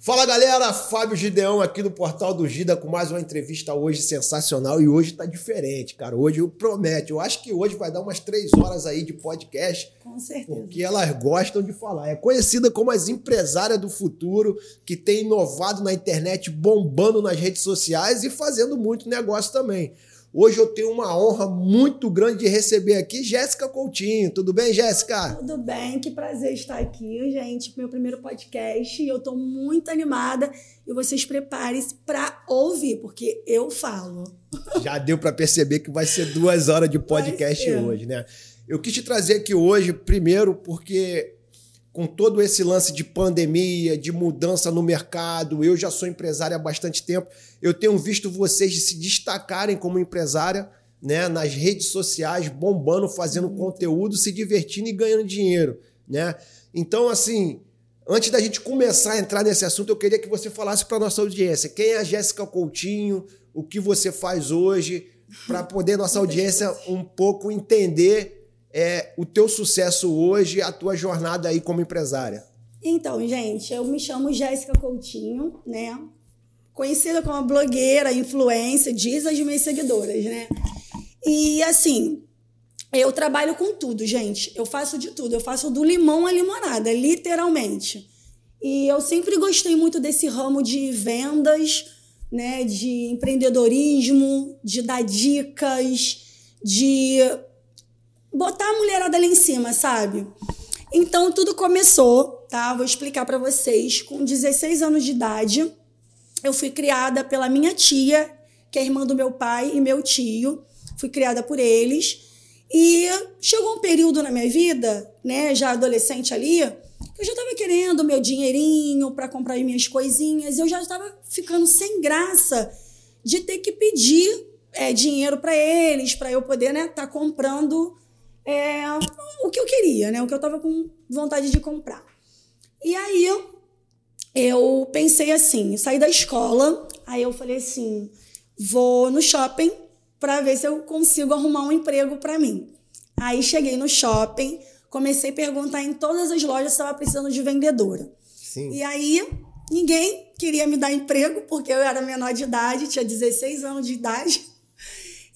Fala galera, Fábio Gideão aqui do Portal do Gida com mais uma entrevista hoje sensacional e hoje tá diferente, cara. Hoje eu prometo, eu acho que hoje vai dar umas três horas aí de podcast. Com certeza. Porque elas gostam de falar. É conhecida como as empresárias do futuro, que tem inovado na internet, bombando nas redes sociais e fazendo muito negócio também. Hoje eu tenho uma honra muito grande de receber aqui Jéssica Coutinho. Tudo bem, Jéssica? Tudo bem, que prazer estar aqui, gente. Meu primeiro podcast e eu estou muito animada. E vocês preparem-se para ouvir, porque eu falo. Já deu para perceber que vai ser duas horas de podcast hoje, né? Eu quis te trazer aqui hoje, primeiro, porque com todo esse lance de pandemia, de mudança no mercado, eu já sou empresária há bastante tempo, eu tenho visto vocês se destacarem como empresária, né, nas redes sociais, bombando, fazendo conteúdo, se divertindo e ganhando dinheiro, né? Então, assim, antes da gente começar a entrar nesse assunto, eu queria que você falasse para nossa audiência quem é a Jéssica Coutinho, o que você faz hoje, para poder nossa audiência um pouco entender é o teu sucesso hoje, a tua jornada aí como empresária? Então, gente, eu me chamo Jéssica Coutinho, né? Conhecida como blogueira, influência, diz as minhas seguidoras, né? E assim, eu trabalho com tudo, gente. Eu faço de tudo. Eu faço do limão à limonada, literalmente. E eu sempre gostei muito desse ramo de vendas, né? De empreendedorismo, de dar dicas, de botar a mulherada ali em cima, sabe? Então tudo começou, tá? Vou explicar para vocês. Com 16 anos de idade, eu fui criada pela minha tia, que é irmã do meu pai e meu tio. Fui criada por eles. E chegou um período na minha vida, né, já adolescente ali, eu já estava querendo meu dinheirinho para comprar minhas coisinhas. Eu já estava ficando sem graça de ter que pedir é, dinheiro para eles, para eu poder né, tá comprando é, o que eu queria, né? O que eu tava com vontade de comprar. E aí eu, eu pensei assim, saí da escola, aí eu falei assim, vou no shopping para ver se eu consigo arrumar um emprego para mim. Aí cheguei no shopping, comecei a perguntar em todas as lojas se estava precisando de vendedora. Sim. E aí ninguém queria me dar emprego porque eu era menor de idade, tinha 16 anos de idade.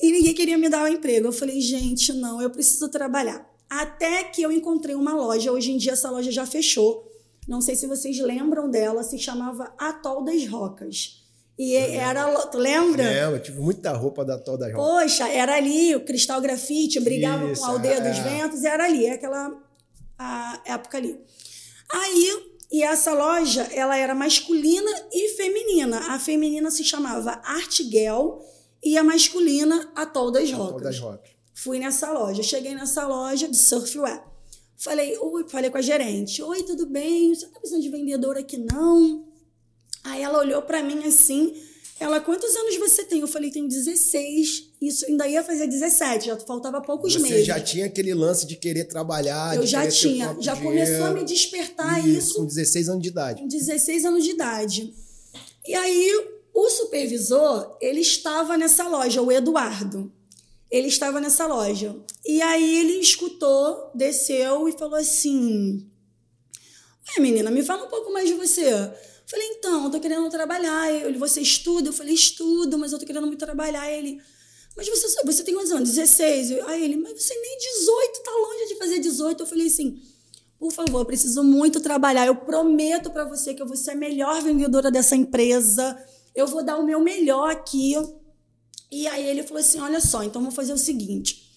E ninguém queria me dar o um emprego. Eu falei, gente, não, eu preciso trabalhar. Até que eu encontrei uma loja. Hoje em dia essa loja já fechou. Não sei se vocês lembram dela, se chamava Atol das Rocas. E era, tu lembra? Lembro, tive muita roupa da Atol das Rocas. Poxa, era ali, o Cristal Grafite, brigava Isso, com a Aldeia é. dos Ventos, era ali, aquela a época ali. Aí, e essa loja, ela era masculina e feminina. A feminina se chamava Art Girl e a masculina, Atol das Rocas. Das Rocas. Fui nessa loja. Cheguei nessa loja de surfwear. Falei, oi, falei com a gerente. Oi, tudo bem? Você tá precisando de vendedor aqui, não? Aí ela olhou para mim assim. Ela, quantos anos você tem? Eu falei, tenho 16. Isso ainda ia fazer 17, já faltava poucos você meses. Você já tinha aquele lance de querer trabalhar, Eu já tinha. Já começou a me despertar isso, isso. Com 16 anos de idade. Com 16 anos de idade. E aí o supervisor, ele estava nessa loja, o Eduardo. Ele estava nessa loja. E aí ele escutou, desceu e falou assim: Ué, menina, me fala um pouco mais de você. Falei, então, eu tô querendo trabalhar. Ele, você estuda? Eu falei, estudo, mas eu tô querendo muito trabalhar. Ele, mas você, você tem quantos anos? 16. Aí ele, mas você nem 18, tá longe de fazer 18. Eu falei assim, por favor, eu preciso muito trabalhar. Eu prometo para você que eu vou ser a melhor vendedora dessa empresa eu vou dar o meu melhor aqui. E aí ele falou assim: olha só, então vamos fazer o seguinte: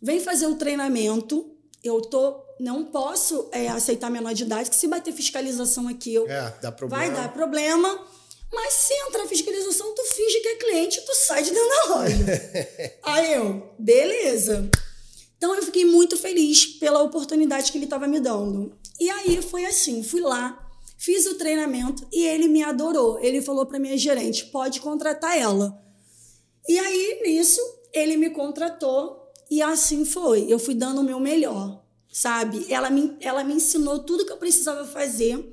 vem fazer um treinamento. Eu tô, não posso é, aceitar menor de idade, que se bater fiscalização aqui, eu, é, vai dar problema. Mas se entrar fiscalização, tu finge que é cliente, tu sai de dentro da loja. aí eu, beleza. Então eu fiquei muito feliz pela oportunidade que ele estava me dando. E aí foi assim, fui lá, Fiz o treinamento e ele me adorou. Ele falou para minha gerente: pode contratar ela. E aí, nisso, ele me contratou e assim foi. Eu fui dando o meu melhor, sabe? Ela me, ela me ensinou tudo que eu precisava fazer.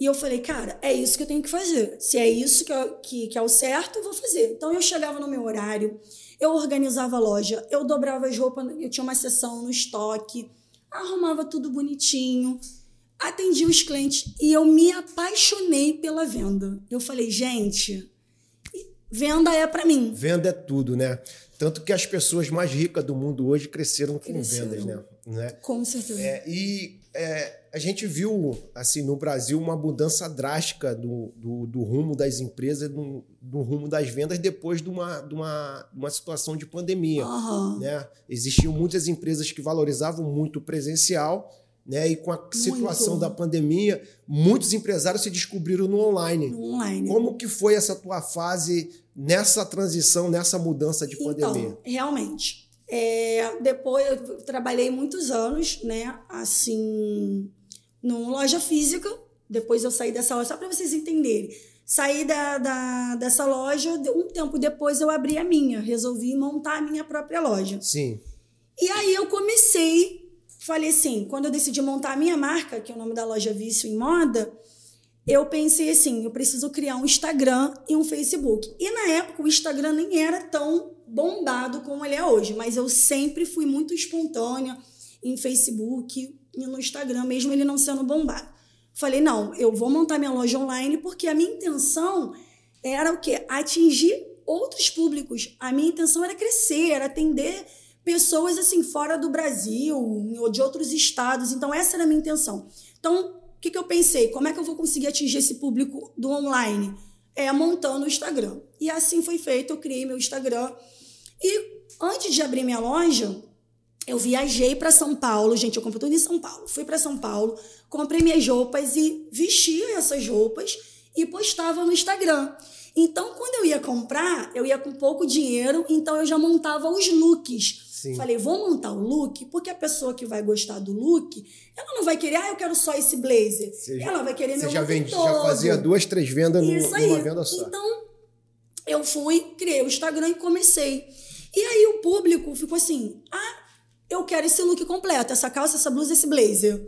E eu falei, cara, é isso que eu tenho que fazer. Se é isso que, eu, que, que é o certo, eu vou fazer. Então eu chegava no meu horário, eu organizava a loja, eu dobrava as roupas, eu tinha uma sessão no estoque, arrumava tudo bonitinho, atendia os clientes e eu me apaixonei pela venda. Eu falei, gente, venda é para mim. Venda é tudo, né? Tanto que as pessoas mais ricas do mundo hoje cresceram com cresceram. vendas, né? né? Com certeza. É, e é, a gente viu, assim, no Brasil, uma mudança drástica do, do, do rumo das empresas, do, do, rumo das vendas, depois de uma, de uma, uma situação de pandemia. Uhum. Né? Existiam muitas empresas que valorizavam muito o presencial, né? E com a Muito. situação da pandemia, muitos empresários se descobriram no online. No online. Como que foi essa tua fase nessa transição, nessa mudança de então, pandemia? Realmente. É, depois eu trabalhei muitos anos, né? Assim, numa loja física. Depois eu saí dessa loja, só para vocês entenderem. Saí da, da, dessa loja, um tempo depois eu abri a minha. Resolvi montar a minha própria loja. Sim. E aí eu comecei falei assim, quando eu decidi montar a minha marca, que é o nome da loja Vício em Moda, eu pensei assim, eu preciso criar um Instagram e um Facebook. E na época o Instagram nem era tão bombado como ele é hoje, mas eu sempre fui muito espontânea em Facebook e no Instagram, mesmo ele não sendo bombado. Falei, não, eu vou montar minha loja online porque a minha intenção era o quê? Atingir outros públicos. A minha intenção era crescer, era atender pessoas assim fora do Brasil ou de outros estados. Então essa era a minha intenção. Então o que, que eu pensei? Como é que eu vou conseguir atingir esse público do online? É montando o Instagram. E assim foi feito. Eu criei meu Instagram e antes de abrir minha loja eu viajei para São Paulo, gente, eu comprei tudo em São Paulo. Fui para São Paulo, comprei minhas roupas e vestia essas roupas e postava no Instagram. Então, quando eu ia comprar, eu ia com pouco dinheiro, então eu já montava os looks Sim. Falei, vou montar o look, porque a pessoa que vai gostar do look, ela não vai querer, ah, eu quero só esse blazer. Você ela vai querer meu já look vende, todo. já fazia duas, três vendas Isso numa venda só. Então, eu fui, criei o Instagram e comecei. E aí o público ficou assim, ah, eu quero esse look completo, essa calça, essa blusa, esse blazer.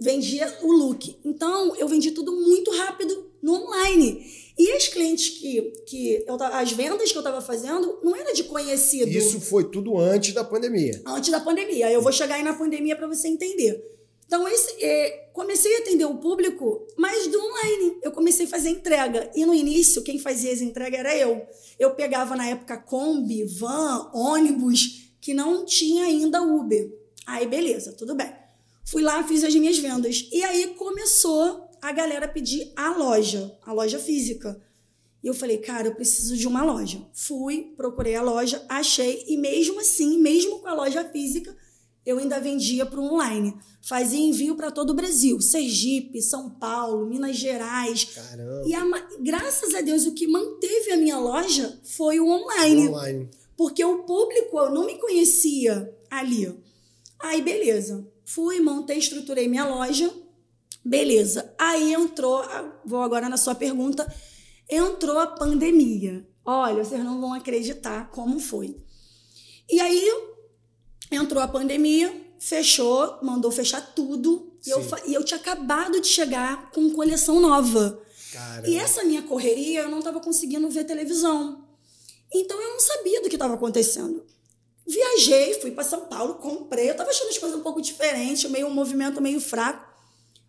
Vendia o look. Então, eu vendi tudo muito rápido no online. E as clientes que, que eu, as vendas que eu estava fazendo não era de conhecido. Isso foi tudo antes da pandemia. Antes da pandemia. Eu vou chegar aí na pandemia para você entender. Então, esse, é, comecei a atender o público, mas do online. Eu comecei a fazer entrega. E no início, quem fazia as entregas era eu. Eu pegava na época Kombi, van, ônibus, que não tinha ainda Uber. Aí, beleza, tudo bem. Fui lá, fiz as minhas vendas. E aí começou a galera pedir a loja, a loja física. E eu falei, cara, eu preciso de uma loja. Fui, procurei a loja, achei, e mesmo assim, mesmo com a loja física, eu ainda vendia para o online. Fazia envio para todo o Brasil, Sergipe, São Paulo, Minas Gerais. Caramba. E a, graças a Deus, o que manteve a minha loja foi o online. online. Porque o público eu não me conhecia ali. Aí, beleza. Fui, montei, estruturei minha loja Beleza. Aí entrou, vou agora na sua pergunta, entrou a pandemia. Olha, vocês não vão acreditar como foi. E aí entrou a pandemia, fechou, mandou fechar tudo. E eu, e eu tinha acabado de chegar com coleção nova. Caramba. E essa minha correria, eu não estava conseguindo ver televisão. Então eu não sabia do que estava acontecendo. Viajei, fui para São Paulo, comprei. Eu estava achando as coisas um pouco diferentes, meio um movimento meio fraco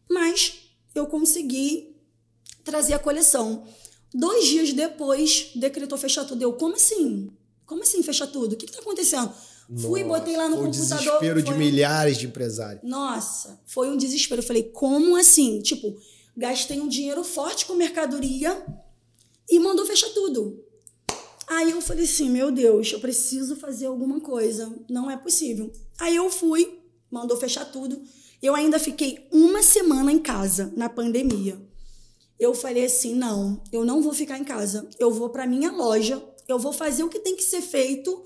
mas eu consegui trazer a coleção. Dois dias depois, decretou fechar tudo. Eu, como assim? Como assim fechar tudo? O que está acontecendo? Nossa, Fui, botei lá no foi computador. Um desespero de milhares de empresários. Nossa, foi um desespero. Eu falei, como assim? Tipo, gastei um dinheiro forte com mercadoria e mandou fechar tudo. Aí eu falei assim, meu Deus, eu preciso fazer alguma coisa. Não é possível. Aí eu fui, mandou fechar tudo. Eu ainda fiquei uma semana em casa na pandemia. Eu falei assim: não, eu não vou ficar em casa. Eu vou para minha loja, eu vou fazer o que tem que ser feito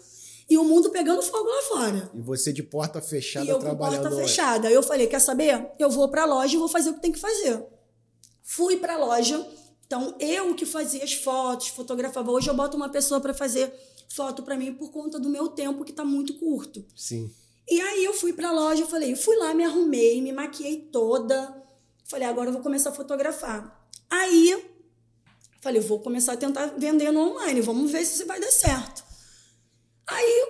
e o mundo pegando fogo lá fora. E você de porta fechada e eu trabalhando. Porta fechada. Eu falei: quer saber? Eu vou para a loja e vou fazer o que tem que fazer. Fui para a loja. Então, eu que fazia as fotos, fotografava. Hoje eu boto uma pessoa para fazer foto para mim por conta do meu tempo que está muito curto. Sim. E aí eu fui pra loja, eu falei, fui lá, me arrumei, me maquiei toda, Falei, agora eu vou começar a fotografar. Aí, falei, vou começar a tentar vender no online, vamos ver se vai dar certo. Aí,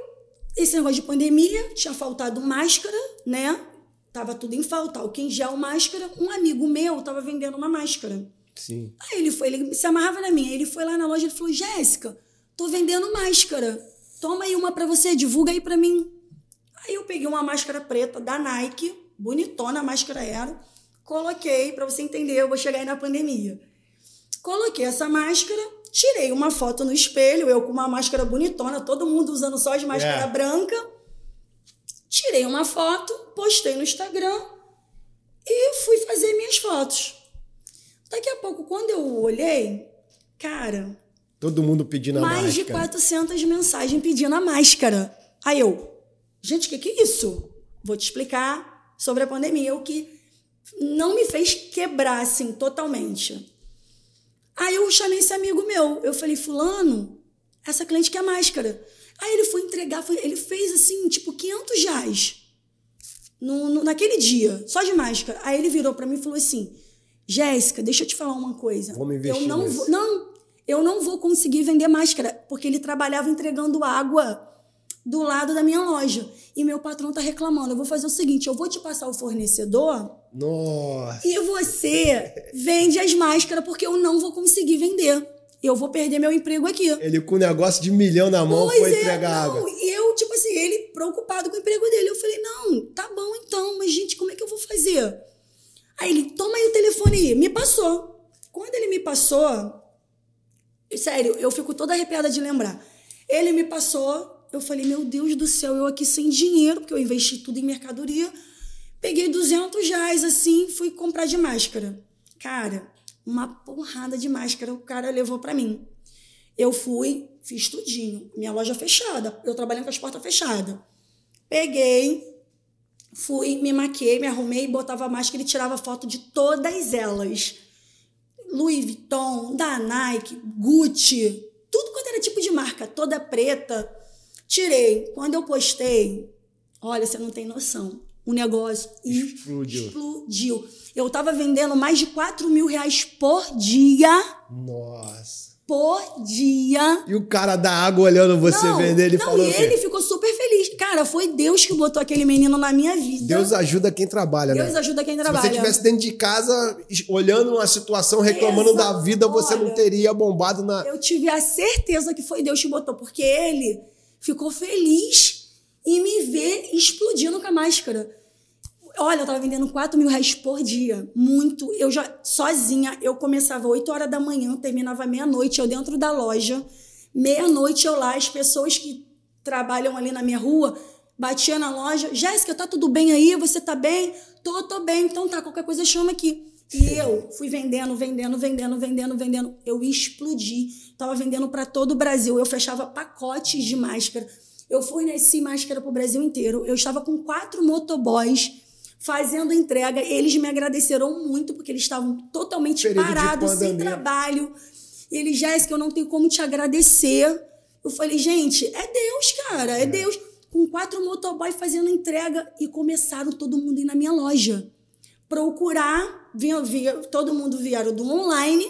esse negócio de pandemia, tinha faltado máscara, né? Tava tudo em falta, álcool em gel, máscara. Um amigo meu tava vendendo uma máscara. Sim. Aí ele foi, ele se amarrava na minha. Ele foi lá na loja e falou: Jéssica, tô vendendo máscara. Toma aí uma pra você, divulga aí pra mim. Aí eu peguei uma máscara preta da Nike, bonitona a máscara era. Coloquei, pra você entender, eu vou chegar aí na pandemia. Coloquei essa máscara, tirei uma foto no espelho, eu com uma máscara bonitona, todo mundo usando só de máscara Yeah. branca. Tirei uma foto, postei no Instagram e fui fazer minhas fotos. Daqui a pouco, quando eu olhei, cara, Todo mundo pedindo a mais de máscara. 400 mensagens pedindo a máscara. Aí eu, gente, o que, que é isso? Vou te explicar sobre a pandemia, o que não me fez quebrar assim totalmente. Aí eu chamei esse amigo meu, eu falei, fulano, essa cliente quer máscara. Aí ele foi entregar, foi- ele fez assim, tipo, 500 reais no, no- naquele dia, só de máscara. Aí ele virou pra mim e falou assim, Jéssica, deixa eu te falar uma coisa. Vamos investir eu não nisso." vou, não, eu não vou conseguir vender máscara, porque ele trabalhava entregando água do lado da minha loja. E meu patrão tá reclamando. Eu vou fazer o seguinte: eu vou te passar o fornecedor Nossa. e você vende as máscaras, porque eu não vou conseguir vender. Eu vou perder meu emprego aqui. Ele com um negócio de milhão na mão Pois foi é, entregar não, água. E eu, tipo assim, ele preocupado com o emprego dele. Eu falei, não, tá bom então, mas gente, como é que eu vou fazer? Aí ele, toma aí o telefone aí. Me passou. Quando ele me passou, sério, eu fico toda arrepiada de lembrar. Ele me passou, eu falei, meu Deus do céu, eu aqui sem dinheiro, porque eu investi tudo em mercadoria. Peguei 200 reais assim, fui comprar de máscara. Cara, uma porrada de máscara o cara levou pra mim. Eu fui, fiz tudinho. Minha loja fechada, eu trabalhando com as portas fechadas. Peguei, fui, me maquiei, me arrumei, botava máscara e tirava foto de todas elas. Louis Vuitton, da Nike, Gucci, tudo quanto era tipo de marca, toda preta. Tirei. Quando eu postei, olha, você não tem noção. O negócio Explodiu. explodiu. Eu tava vendendo mais de 4 mil reais por dia. Nossa. Por dia. E o cara da água olhando você não, vender, ele não, falou e ele ficou super feliz. Cara, foi Deus que botou aquele menino na minha vida. Deus ajuda quem trabalha, Deus né? ajuda quem Se trabalha. você estivesse dentro de casa, olhando uma situação, reclamando da vida, você não Olha, teria bombado na. Eu tive a certeza que foi Deus que botou, porque ele ficou feliz em me ver explodindo com a máscara. Olha, eu tava vendendo 4 mil reais por dia. Muito. Eu já, sozinha, eu começava 8 horas da manhã, terminava meia-noite, eu dentro da loja. Meia-noite eu lá, as pessoas que trabalham ali na minha rua, batia na loja. Jéssica, tá tudo bem aí? Você tá bem? Tô, tô bem. Então tá, qualquer coisa chama aqui. E eu fui vendendo, vendendo, vendendo, vendendo, vendendo. Eu explodi. Tava vendendo para todo o Brasil. Eu fechava pacotes de máscara. Eu forneci máscara pro Brasil inteiro. Eu estava com quatro motoboys fazendo entrega. Eles me agradeceram muito porque eles estavam totalmente Período parados, sem trabalho. E ele, Jéssica, eu não tenho como te agradecer. Eu falei, gente, é Deus, cara, é, Deus. Com quatro motoboys fazendo entrega e começaram todo mundo ir na minha loja. Procurar, vinha, via, todo mundo vieram do online.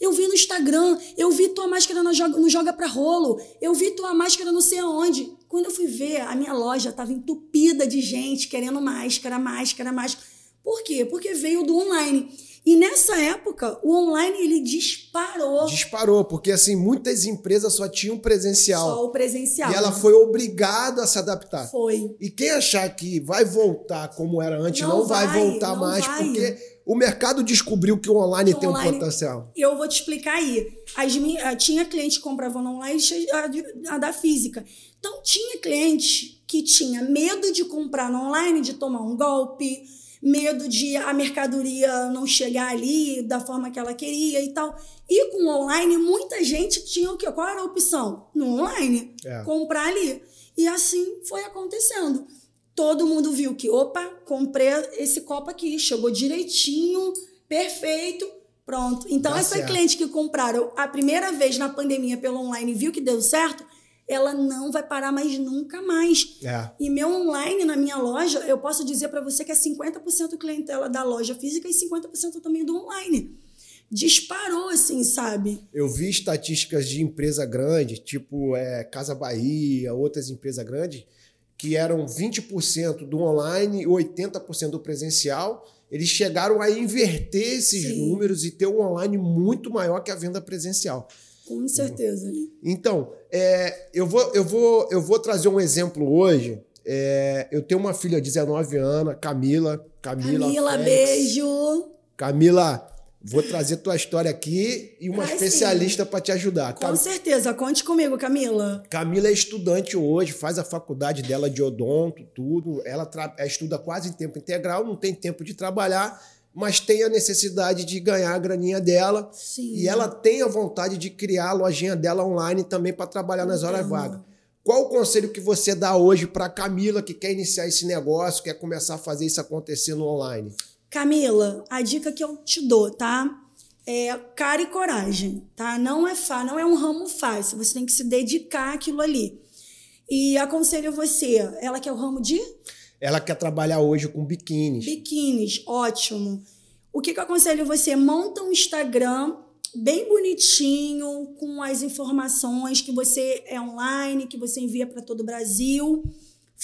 Eu vi no Instagram, eu vi tua máscara no Joga, no Joga Pra Rolo, eu vi tua máscara não sei aonde. Quando eu fui ver, a minha loja estava entupida de gente querendo máscara, máscara, máscara. Por quê? Porque veio do online. E nessa época, o online ele disparou Disparou, porque assim, muitas empresas só tinham presencial. só o presencial. E ela foi obrigada a se adaptar. Foi. E quem achar que vai voltar como era antes, não, Não vai, vai, voltar não mais, vai. porque o mercado descobriu que o online o tem online- um potencial. Eu vou te explicar aí. As minhas, tinha cliente que comprava no online e a, a da física. Então, tinha cliente que tinha medo de comprar no online, de tomar um golpe, medo de a mercadoria não chegar ali da forma que ela queria e tal. E com o online, muita gente tinha o quê? Qual era a opção? No online. É. Comprar ali. E assim foi acontecendo. Todo mundo viu que, opa, comprei esse copo aqui, chegou direitinho, perfeito, pronto. Então, Dá essa certo. cliente que compraram a primeira vez na pandemia pelo online e viu que deu certo, ela não vai parar mais nunca mais. É. E meu online na minha loja, eu posso dizer para você que é 50% clientela da loja física e 50% também do online. Disparou, assim, sabe? Eu vi estatísticas de empresa grande, tipo é, Casa Bahia, outras empresas grandes, que eram 20% do online e 80% do presencial. Eles chegaram a inverter esses Sim. números e ter um online muito maior que a venda presencial. Com certeza. Então, é, eu, vou, eu, vou, eu vou trazer um exemplo hoje. É, eu tenho uma filha de 19 anos, Camila. Camila, Camila, Félix. beijo. Camila, vou trazer tua história aqui e uma especialista para te ajudar. Com Cam- certeza. Conte comigo, Camila. Camila é estudante hoje, faz a faculdade dela de odonto, tudo. Ela tra- estuda quase em tempo integral, não tem tempo de trabalhar, mas tem a necessidade de ganhar a graninha dela. Sim. E ela tem a vontade de criar a lojinha dela online também para trabalhar nas horas vagas. Qual o conselho que você dá hoje para Camila que quer iniciar esse negócio, quer começar a fazer isso acontecer no online? Camila, a dica que eu te dou, tá? É cara e coragem, tá? Não é fácil, não é um ramo fácil. Você tem que se dedicar àquilo ali. E aconselho você, ela quer o ramo de Ela quer trabalhar hoje com biquínis. biquínis, ótimo. O que, que eu aconselho você? Monta um Instagram bem bonitinho, com as informações que você é online, que você envia para todo o Brasil.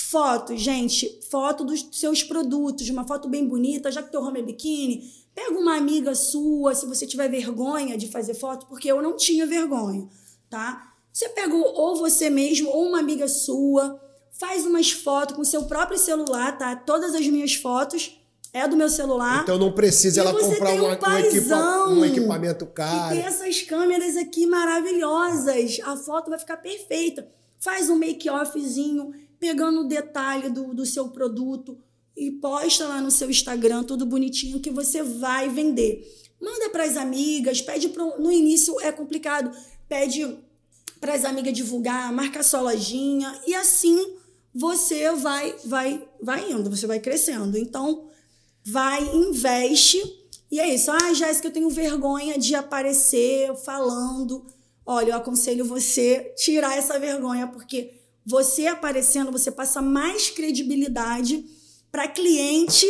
Foto, gente, foto dos seus produtos, uma foto bem bonita, já que teu ramo é biquíni, pega uma amiga sua, se você tiver vergonha de fazer foto, porque eu não tinha vergonha, tá? Você pega ou você mesmo ou uma amiga sua, faz umas fotos com seu próprio celular, tá? Todas as minhas fotos é do meu celular. Então não precisa E ela comprar um, um um equipa- um equipamento E caro. tem essas câmeras aqui maravilhosas. A foto vai ficar perfeita. Faz um make-offzinho, pegando o detalhe do, do seu produto e posta lá no seu Instagram, tudo bonitinho, que você vai vender. Manda para as amigas, pede pro, no início é complicado, pede para as amigas divulgar, marca sua lojinha e assim você vai vai vai indo, você vai crescendo. Então, vai, investe. E é isso. Ah, Jéssica, eu tenho vergonha de aparecer falando. Olha, eu aconselho você tirar essa vergonha, porque você aparecendo, você passa mais credibilidade para cliente,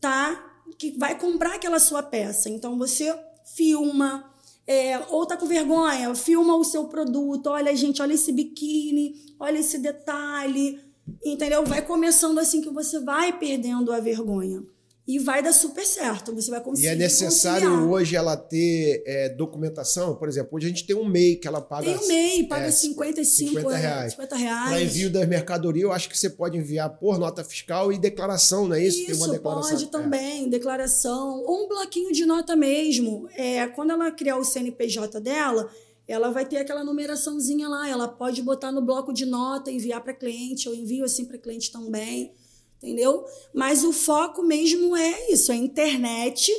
tá? Que vai comprar aquela sua peça. Então você filma, é, ou tá com vergonha, filma o seu produto. Olha, gente, olha esse biquíni, olha esse detalhe. Entendeu? Vai começando assim que você vai perdendo a vergonha. E vai dar super certo. Você vai E conseguir. é necessário conciliar. hoje ela ter é, documentação, por exemplo, hoje a gente tem um MEI que ela paga. Tem o MEI, paga é, 55 50 é, reais. 50 reais. Para envio das mercadorias, eu acho que você pode enviar por nota fiscal e declaração, não é isso? Isso, tem uma declaração. pode É. também, declaração. Ou um bloquinho de nota mesmo. É, quando ela criar o CNPJ dela, ela vai ter aquela numeraçãozinha lá. Ela pode botar no bloco de nota, enviar para cliente. Eu envio assim para cliente também. Entendeu? Mas o foco mesmo é isso: é a internet.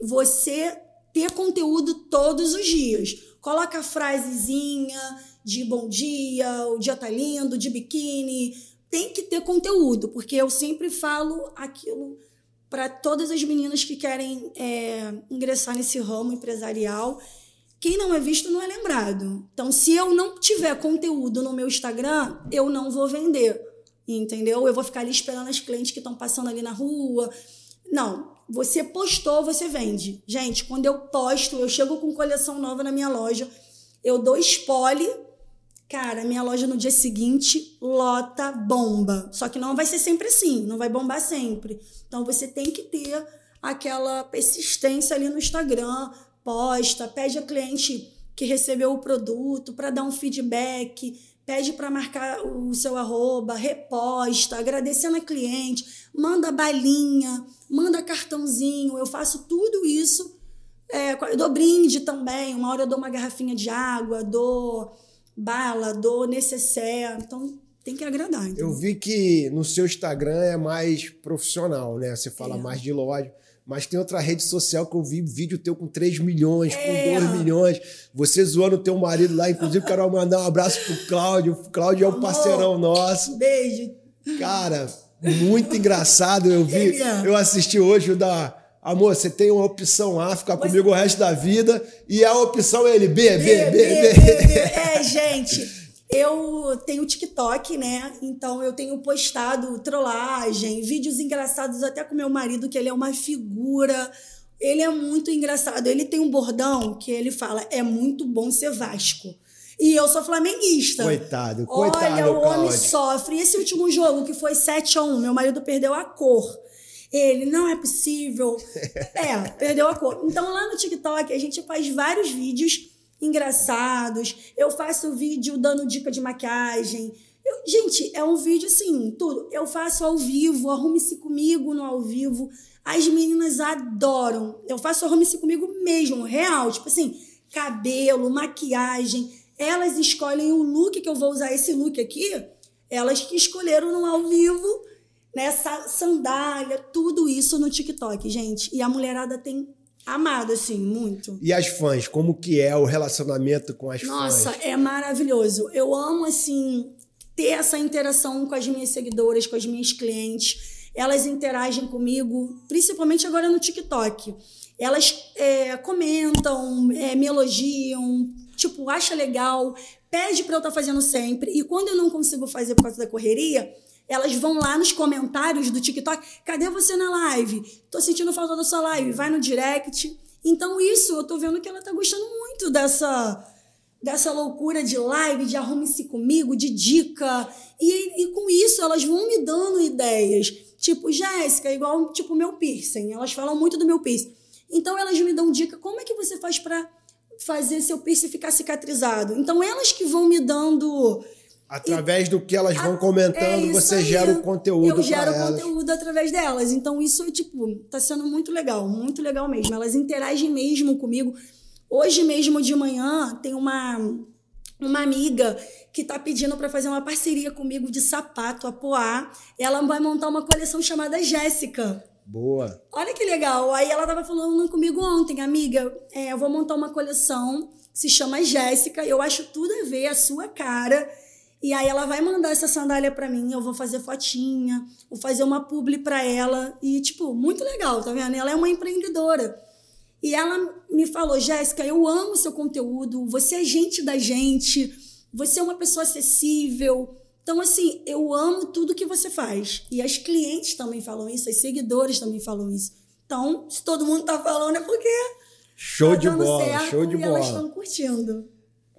Você ter conteúdo todos os dias. Coloca a frasezinha de bom dia, o dia tá lindo, de biquíni. Tem que ter conteúdo, porque eu sempre falo aquilo para todas as meninas que querem é, ingressar nesse ramo empresarial. Quem não é visto não é lembrado. Então, se eu não tiver conteúdo no meu Instagram, eu não vou vender. Entendeu? Eu vou ficar ali esperando as clientes que estão passando ali na rua. Não, você postou, você vende. Gente, quando eu posto, eu chego com coleção nova na minha loja, eu dou spoiler. Cara, minha loja no dia seguinte lota bomba. Só que não vai ser sempre assim, não vai bombar sempre. Então você tem que ter aquela persistência ali no Instagram, posta, pede a cliente que recebeu o produto para dar um feedback, pede para marcar o seu arroba, reposta, agradecendo a cliente, manda balinha, manda cartãozinho, eu faço tudo isso. É, eu dou brinde também, uma hora eu dou uma garrafinha de água, dou bala, dou necessaire, então tem que agradar. Eu vi que no seu Instagram é mais profissional, né? Você fala É. mais de loja. Mas tem outra rede social que eu vi vídeo teu com 3 milhões, É. com 2 milhões. Você zoando o teu marido lá. Inclusive, quero mandar um abraço pro Cláudio. O Cláudio é um parceirão nosso. Beijo. Cara, muito engraçado. Eu vi, é. eu assisti hoje o da. Amor, você tem uma opção A, ficar comigo o resto da vida. E a opção é ele, B, B, B, B. É, gente. Eu tenho TikTok, né? Então eu tenho postado trollagem, vídeos engraçados até com meu marido, que ele é uma figura. Ele é muito engraçado. Ele tem um bordão que ele fala: é muito bom ser Vasco. E eu sou flamenguista. Coitado, coitado. Olha, o homem sofre. Esse último jogo, que foi 7 a 1 meu marido perdeu a cor. Ele, não é possível. é, perdeu a cor. Então, lá no TikTok, a gente faz vários vídeos engraçados. Eu faço vídeo dando dica de maquiagem. Eu, gente, é um vídeo assim, tudo. Eu faço ao vivo, arrume-se comigo no ao vivo. As meninas adoram. Eu faço arrume-se comigo mesmo, real. Tipo assim, cabelo, maquiagem. Elas escolhem o look que eu vou usar. Esse look aqui, elas que escolheram no ao vivo, nessa sandália, tudo isso no TikTok, gente. E a mulherada tem amado, assim, muito. E as fãs, como que é o relacionamento com as Nossa, fãs? Nossa, é maravilhoso. Eu amo, assim, ter essa interação com as minhas seguidoras, com as minhas clientes. Elas interagem comigo, principalmente agora no TikTok. Elas é, comentam, é, me elogiam, tipo, acha legal, pede para eu estar tá fazendo sempre. E quando eu não consigo fazer por causa da correria, elas vão lá nos comentários do TikTok. Cadê você na live? Tô sentindo falta da sua live. Vai no direct. Então, isso, eu tô vendo que ela tá gostando muito dessa dessa loucura de live, de arrume-se comigo, de dica. E, e com isso, elas vão me dando ideias. Tipo, Jéssica, igual tipo meu piercing. Elas falam muito do meu piercing. Então, elas me dão dica. Como é que você faz para fazer seu piercing ficar cicatrizado? Então, elas que vão me dando Através e, do que elas vão comentando, é você aí. gera o conteúdo. Eu gero conteúdo através delas. Então, isso, tipo, tá sendo muito legal, muito legal mesmo. Elas interagem mesmo comigo. Hoje mesmo de manhã tem uma, uma amiga que tá pedindo para fazer uma parceria comigo de sapato, a Poá. Ela vai montar uma coleção chamada Jéssica. Boa. Olha que legal. Aí ela tava falando comigo ontem, amiga, é, eu vou montar uma coleção, se chama Jéssica. Eu acho tudo a ver a sua cara e aí ela vai mandar essa sandália para mim, eu vou fazer fotinha, vou fazer uma publi para ela e tipo, muito legal, tá vendo? Ela é uma empreendedora. E ela me falou: "Jéssica, eu amo seu conteúdo, você é gente da gente, você é uma pessoa acessível. Então assim, eu amo tudo que você faz". E as clientes também falam isso, as seguidores também falam isso. Então, se todo mundo tá falando é porque Show tá de bola, show de e bola. elas estão curtindo.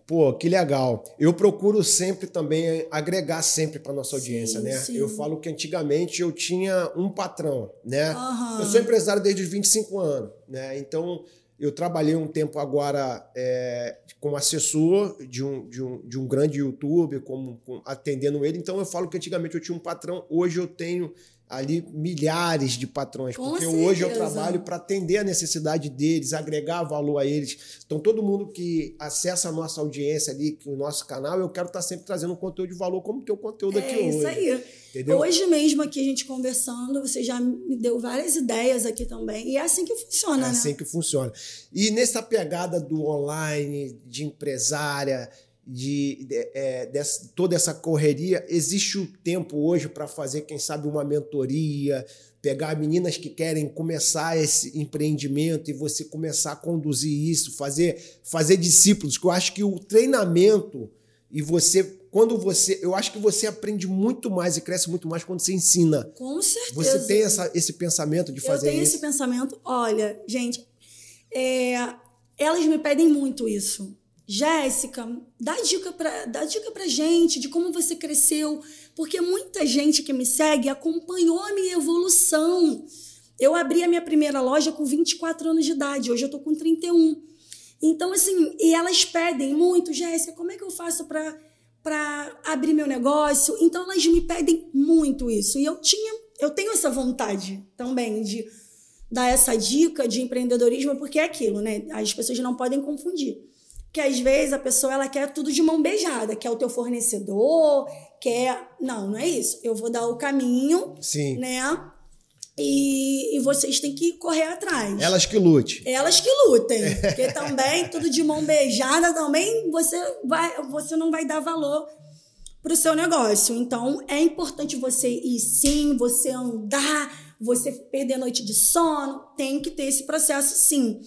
Pô, que legal. Eu procuro sempre também agregar sempre para nossa audiência, sim, né? Sim. Eu falo que antigamente eu tinha um patrão, né? Uhum. Eu sou empresário desde os 25 anos, né? Então eu trabalhei um tempo agora é, como assessor de um, de, um, de um grande YouTube, como, como atendendo ele. Então eu falo que antigamente eu tinha um patrão, hoje eu tenho ali milhares de patrões, Com porque certeza. hoje eu trabalho para atender a necessidade deles, agregar valor a eles. Então todo mundo que acessa a nossa audiência ali, o nosso canal, eu quero estar tá sempre trazendo um conteúdo de valor como o teu conteúdo aqui é hoje. É isso aí. Entendeu? Hoje mesmo aqui a gente conversando, você já me deu várias ideias aqui também. E é assim que funciona, é né? assim que funciona. E nessa pegada do online, de empresária, de, de, é, dessa, toda essa correria, existe o tempo hoje para fazer, quem sabe, uma mentoria, pegar meninas que querem começar esse empreendimento e você começar a conduzir isso, fazer, fazer discípulos, que eu acho que o treinamento e você, quando você, eu acho que você aprende muito mais e cresce muito mais quando você ensina. Com certeza. Você tem essa, esse pensamento de fazer isso? Eu tenho isso? esse pensamento. Olha, gente, é, elas me pedem muito isso Jéssica, dá dica para dá dica pra gente de como você cresceu, porque muita gente que me segue acompanhou a minha evolução. Eu abri a minha primeira loja com 24 anos de idade, hoje eu tô com 31. Então assim, e elas pedem muito, Jéssica, como é que eu faço para para abrir meu negócio? Então elas me pedem muito isso. E eu tinha, eu tenho essa vontade também de dar essa dica de empreendedorismo, porque é aquilo, né? As pessoas não podem confundir que às vezes a pessoa ela quer tudo de mão beijada, quer o teu fornecedor, quer. Não, não é isso. Eu vou dar o caminho, Sim. né? E, e vocês têm que correr atrás. Elas que lute. Elas que lutem. Porque também, tudo de mão beijada, também você, vai, você não vai dar valor para o seu negócio. Então, é importante você ir sim, você andar, você perder noite de sono. Tem que ter esse processo sim.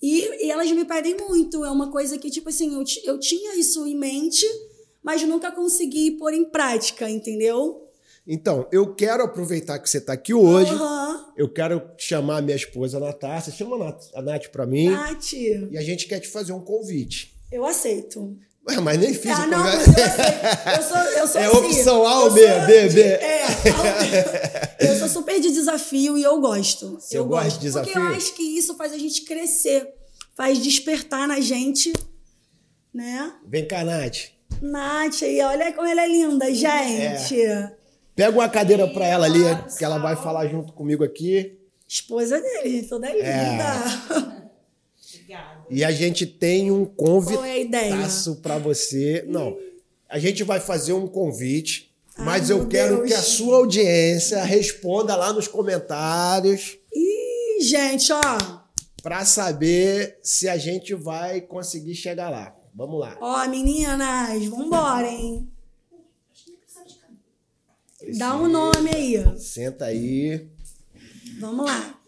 E, e, elas me pedem muito. É uma coisa que, tipo assim, eu, eu tinha isso em mente, mas nunca consegui pôr em prática, entendeu? Então, eu quero aproveitar que você está aqui hoje. Uhum. Eu quero chamar a minha esposa, Natácia. Chama a Nath, a Nath para mim. Nath. E a gente quer te fazer um convite. Eu aceito. Ué, mas nem fiz Ah, não, mas eu sou, eu sou É assim. opção A ou Eu B, B, de- B. É. Eu sou super de desafio e eu gosto. Você eu gosto. de Porque eu desafio? acho que isso faz a gente crescer, faz despertar na gente, né? Vem cá, Nath. Nath aí, olha como ela é linda, gente. Pega uma cadeira para ela ali, que ela vai falar junto comigo aqui. Esposa dele, toda linda. É. E a gente tem um Qual é convitaço para você. Não, a gente vai fazer um convite, Ai, mas eu quero Deus. que a sua audiência responda lá nos comentários Ih, gente, ó. para saber se a gente vai conseguir chegar lá. Vamos lá. Ó, meninas, vambora, hein? Dá um nome aí. Senta aí. Vamos lá.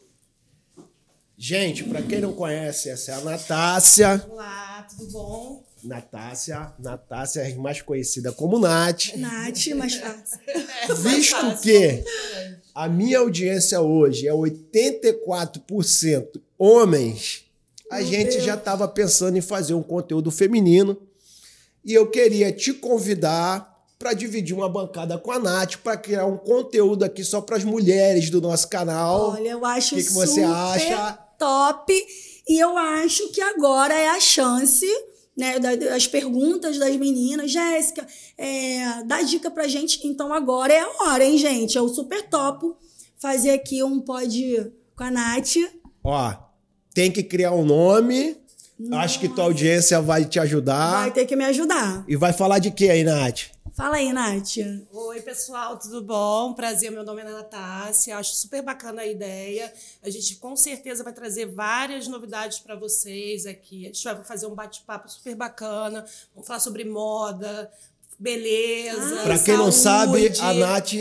Gente, para quem não conhece, essa é a Natácia. Olá, tudo bom? Natácia, Natácia é mais conhecida como Nath. Nath, mais fácil. Visto que a minha audiência hoje é 84% homens, a Meu gente Deus. já estava pensando em fazer um conteúdo feminino. E eu queria te convidar para dividir uma bancada com a Nath para criar um conteúdo aqui só para as mulheres do nosso canal. Olha, eu acho que que você super acha? Top. E eu acho que agora é a chance, né? Das perguntas das meninas. Jéssica, é, dá dica pra gente. Então agora é a hora, hein, gente? Eu super topo fazer aqui um pod com a Nath. Ó, tem que criar um nome. Acho que tua audiência vai te ajudar. Vai ter que me ajudar. E vai falar de quê aí, Nath? Fala aí, Nath. Oi, pessoal, tudo bom? Prazer, meu nome é Natácia. Acho super bacana a ideia. A gente com certeza vai trazer várias novidades para vocês aqui. A gente vai fazer um bate-papo super bacana. Vamos falar sobre moda, beleza. Ah, Pra quem não sabe, saúde. a Nath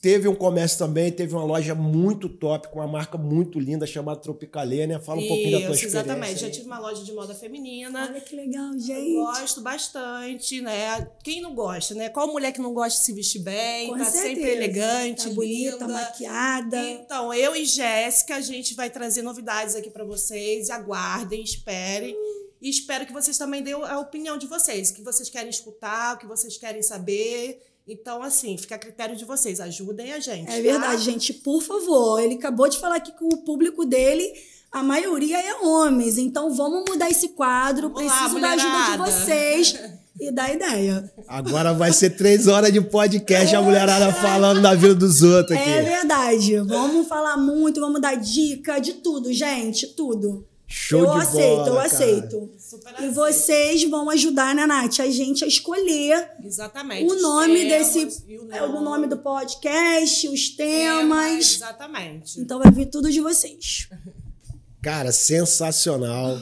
teve um comércio também, teve uma loja muito top, com uma marca muito linda chamada Tropicalê, né? Fala um pouquinho da tua Isso, experiência. exatamente. Já tive uma loja de moda feminina. Olha que legal, Eu gente. gosto bastante, né? Quem não gosta, né? Qual mulher que não gosta de se vestir bem, Com tá certeza. sempre elegante, Tá bonita, linda. maquiada. Então, eu e Jéssica, a gente vai trazer novidades aqui para vocês. Aguardem, esperem. E espero que vocês também dêem a opinião de vocês, o que vocês querem escutar, o que vocês querem saber. Então, assim, fica a critério de vocês. Ajudem a gente. É tá? verdade, gente. Por favor, ele acabou de falar aqui que o público dele, a maioria é homens. Então vamos mudar esse quadro. Vamos lá, Preciso da ajuda de vocês e da ideia. Agora vai ser três horas de podcast, a mulherada falando da vida dos outros aqui. É verdade. Vamos falar muito, vamos dar dica de tudo, gente. Tudo. Show eu de aceito, bola, eu cara. aceito. Super E aceito. vocês vão ajudar, né, Nath? A gente a escolher Exatamente. o nome temas desse. e É o nome do podcast, os temas. Exatamente. Então vai vir tudo de vocês. Cara, sensacional.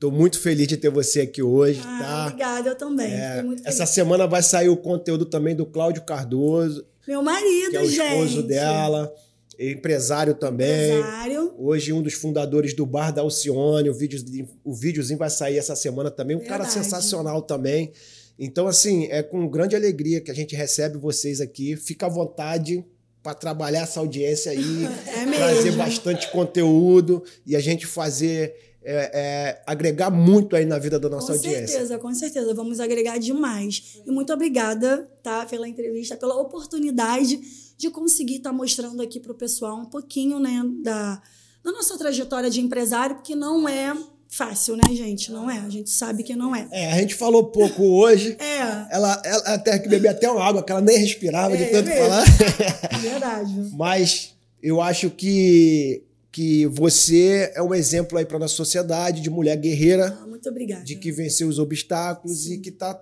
Tô muito feliz de ter você aqui hoje, Ah, tá? obrigada, eu também. É, essa semana vai sair o conteúdo também do Cláudio Cardoso, Meu marido, que é o esposo gente. dela, empresário também. Empresário. Hoje, um dos fundadores do Bar da Alcione, o, vídeo, o videozinho vai sair essa semana também. Um cara Verdade. sensacional também. Então, assim, é com grande alegria que a gente recebe vocês aqui. Fica à vontade para trabalhar essa audiência aí, É trazer bastante conteúdo e a gente fazer, é, é, agregar muito aí na vida da nossa com audiência. certeza, com certeza. Vamos agregar demais. E muito obrigada, tá? Pela entrevista, pela oportunidade de conseguir estar mostrando aqui pro pessoal um pouquinho, né, da, da nossa trajetória de empresário, porque não é fácil, né, gente? Não é. A gente sabe que não é. É, a gente falou pouco hoje. É, Ela, ela até que beber até uma água, que ela nem respirava de É, tanto mesmo. falar. verdade. Mas eu acho que, que você é um exemplo aí para nossa sociedade de mulher guerreira, Ah, muito obrigada. de que venceu os obstáculos e que está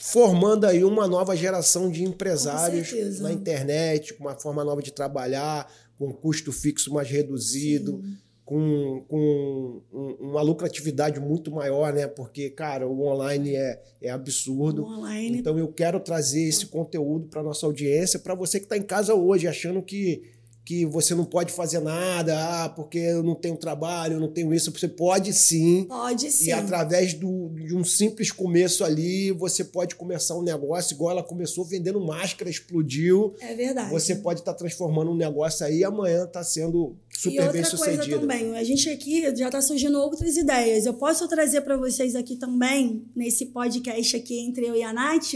formando aí uma nova geração de empresários Com na internet, com uma forma nova de trabalhar, com custo fixo mais reduzido. Com, com um- uma lucratividade muito maior, né? Porque, cara, o online é, é absurdo. Online. Então eu quero trazer esse conteúdo para nossa audiência, para você que está em casa hoje achando que, que você não pode fazer nada, ah, porque eu não tenho trabalho, eu não tenho isso. Você pode sim. Pode sim. E através do, de um simples começo ali, você pode começar um negócio, igual ela começou vendendo máscara, explodiu. É verdade. Você pode estar tá transformando um negócio aí e amanhã está sendo super bem sucedido. E outra coisa também, a gente aqui já está surgindo outras ideias. Eu posso trazer para vocês aqui também, nesse podcast aqui entre eu e a Nath,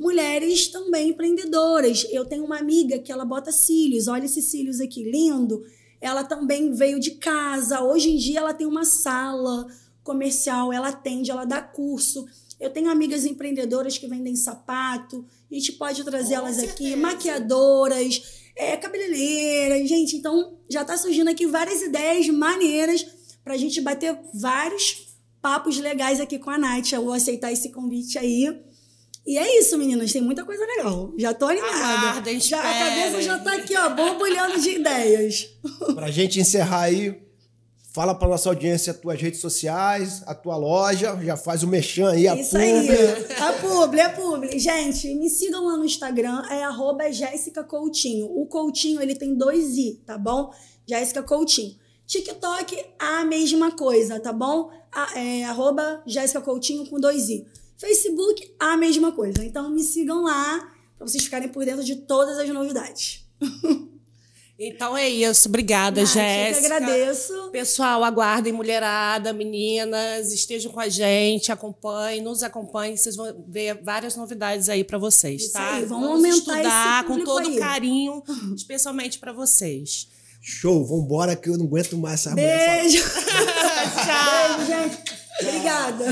mulheres também empreendedoras. Eu tenho uma amiga que ela bota cílios, olha esses cílios aqui, lindo. Ela também veio de casa. Hoje em dia ela tem uma sala comercial, ela atende, ela dá curso. Eu tenho amigas empreendedoras que vendem sapato, a gente pode trazê-las aqui, maquiadoras, é, cabeleireiras, gente. Então já está surgindo aqui várias ideias maneiras para a gente bater vários papos legais aqui com a Nath. Eu vou aceitar esse convite aí. E é isso, meninas. Tem muita coisa legal. Já tô animada. Aguarda, já, a cabeça já tá aqui, ó, borbulhando de ideias. Pra gente encerrar aí, fala pra nossa audiência as tuas redes sociais, a tua loja, já faz o mexão aí, a Isso aí. A publi, a publi. Gente, me sigam lá no Instagram, é arroba Jéssica Coutinho. O Coutinho, ele tem dois i, tá bom? Jéssica Coutinho. TikTok, a mesma coisa, tá bom? A, é, arroba Jéssica Coutinho com dois i. Facebook, a mesma coisa. Então me sigam lá para vocês ficarem por dentro de todas as novidades. Então é isso. Obrigada, ah, Jéssica. Eu agradeço. Pessoal, aguardem, mulherada, meninas, estejam com a gente, acompanhem, nos acompanhem, vocês vão ver várias novidades aí para vocês, isso tá? Aí, vamos, vamos aumentar estudar com todo aí. carinho, especialmente para vocês. Show, vambora que eu não aguento mais essa Beijo. mulher. Tchau. Beijo, gente. Obrigada.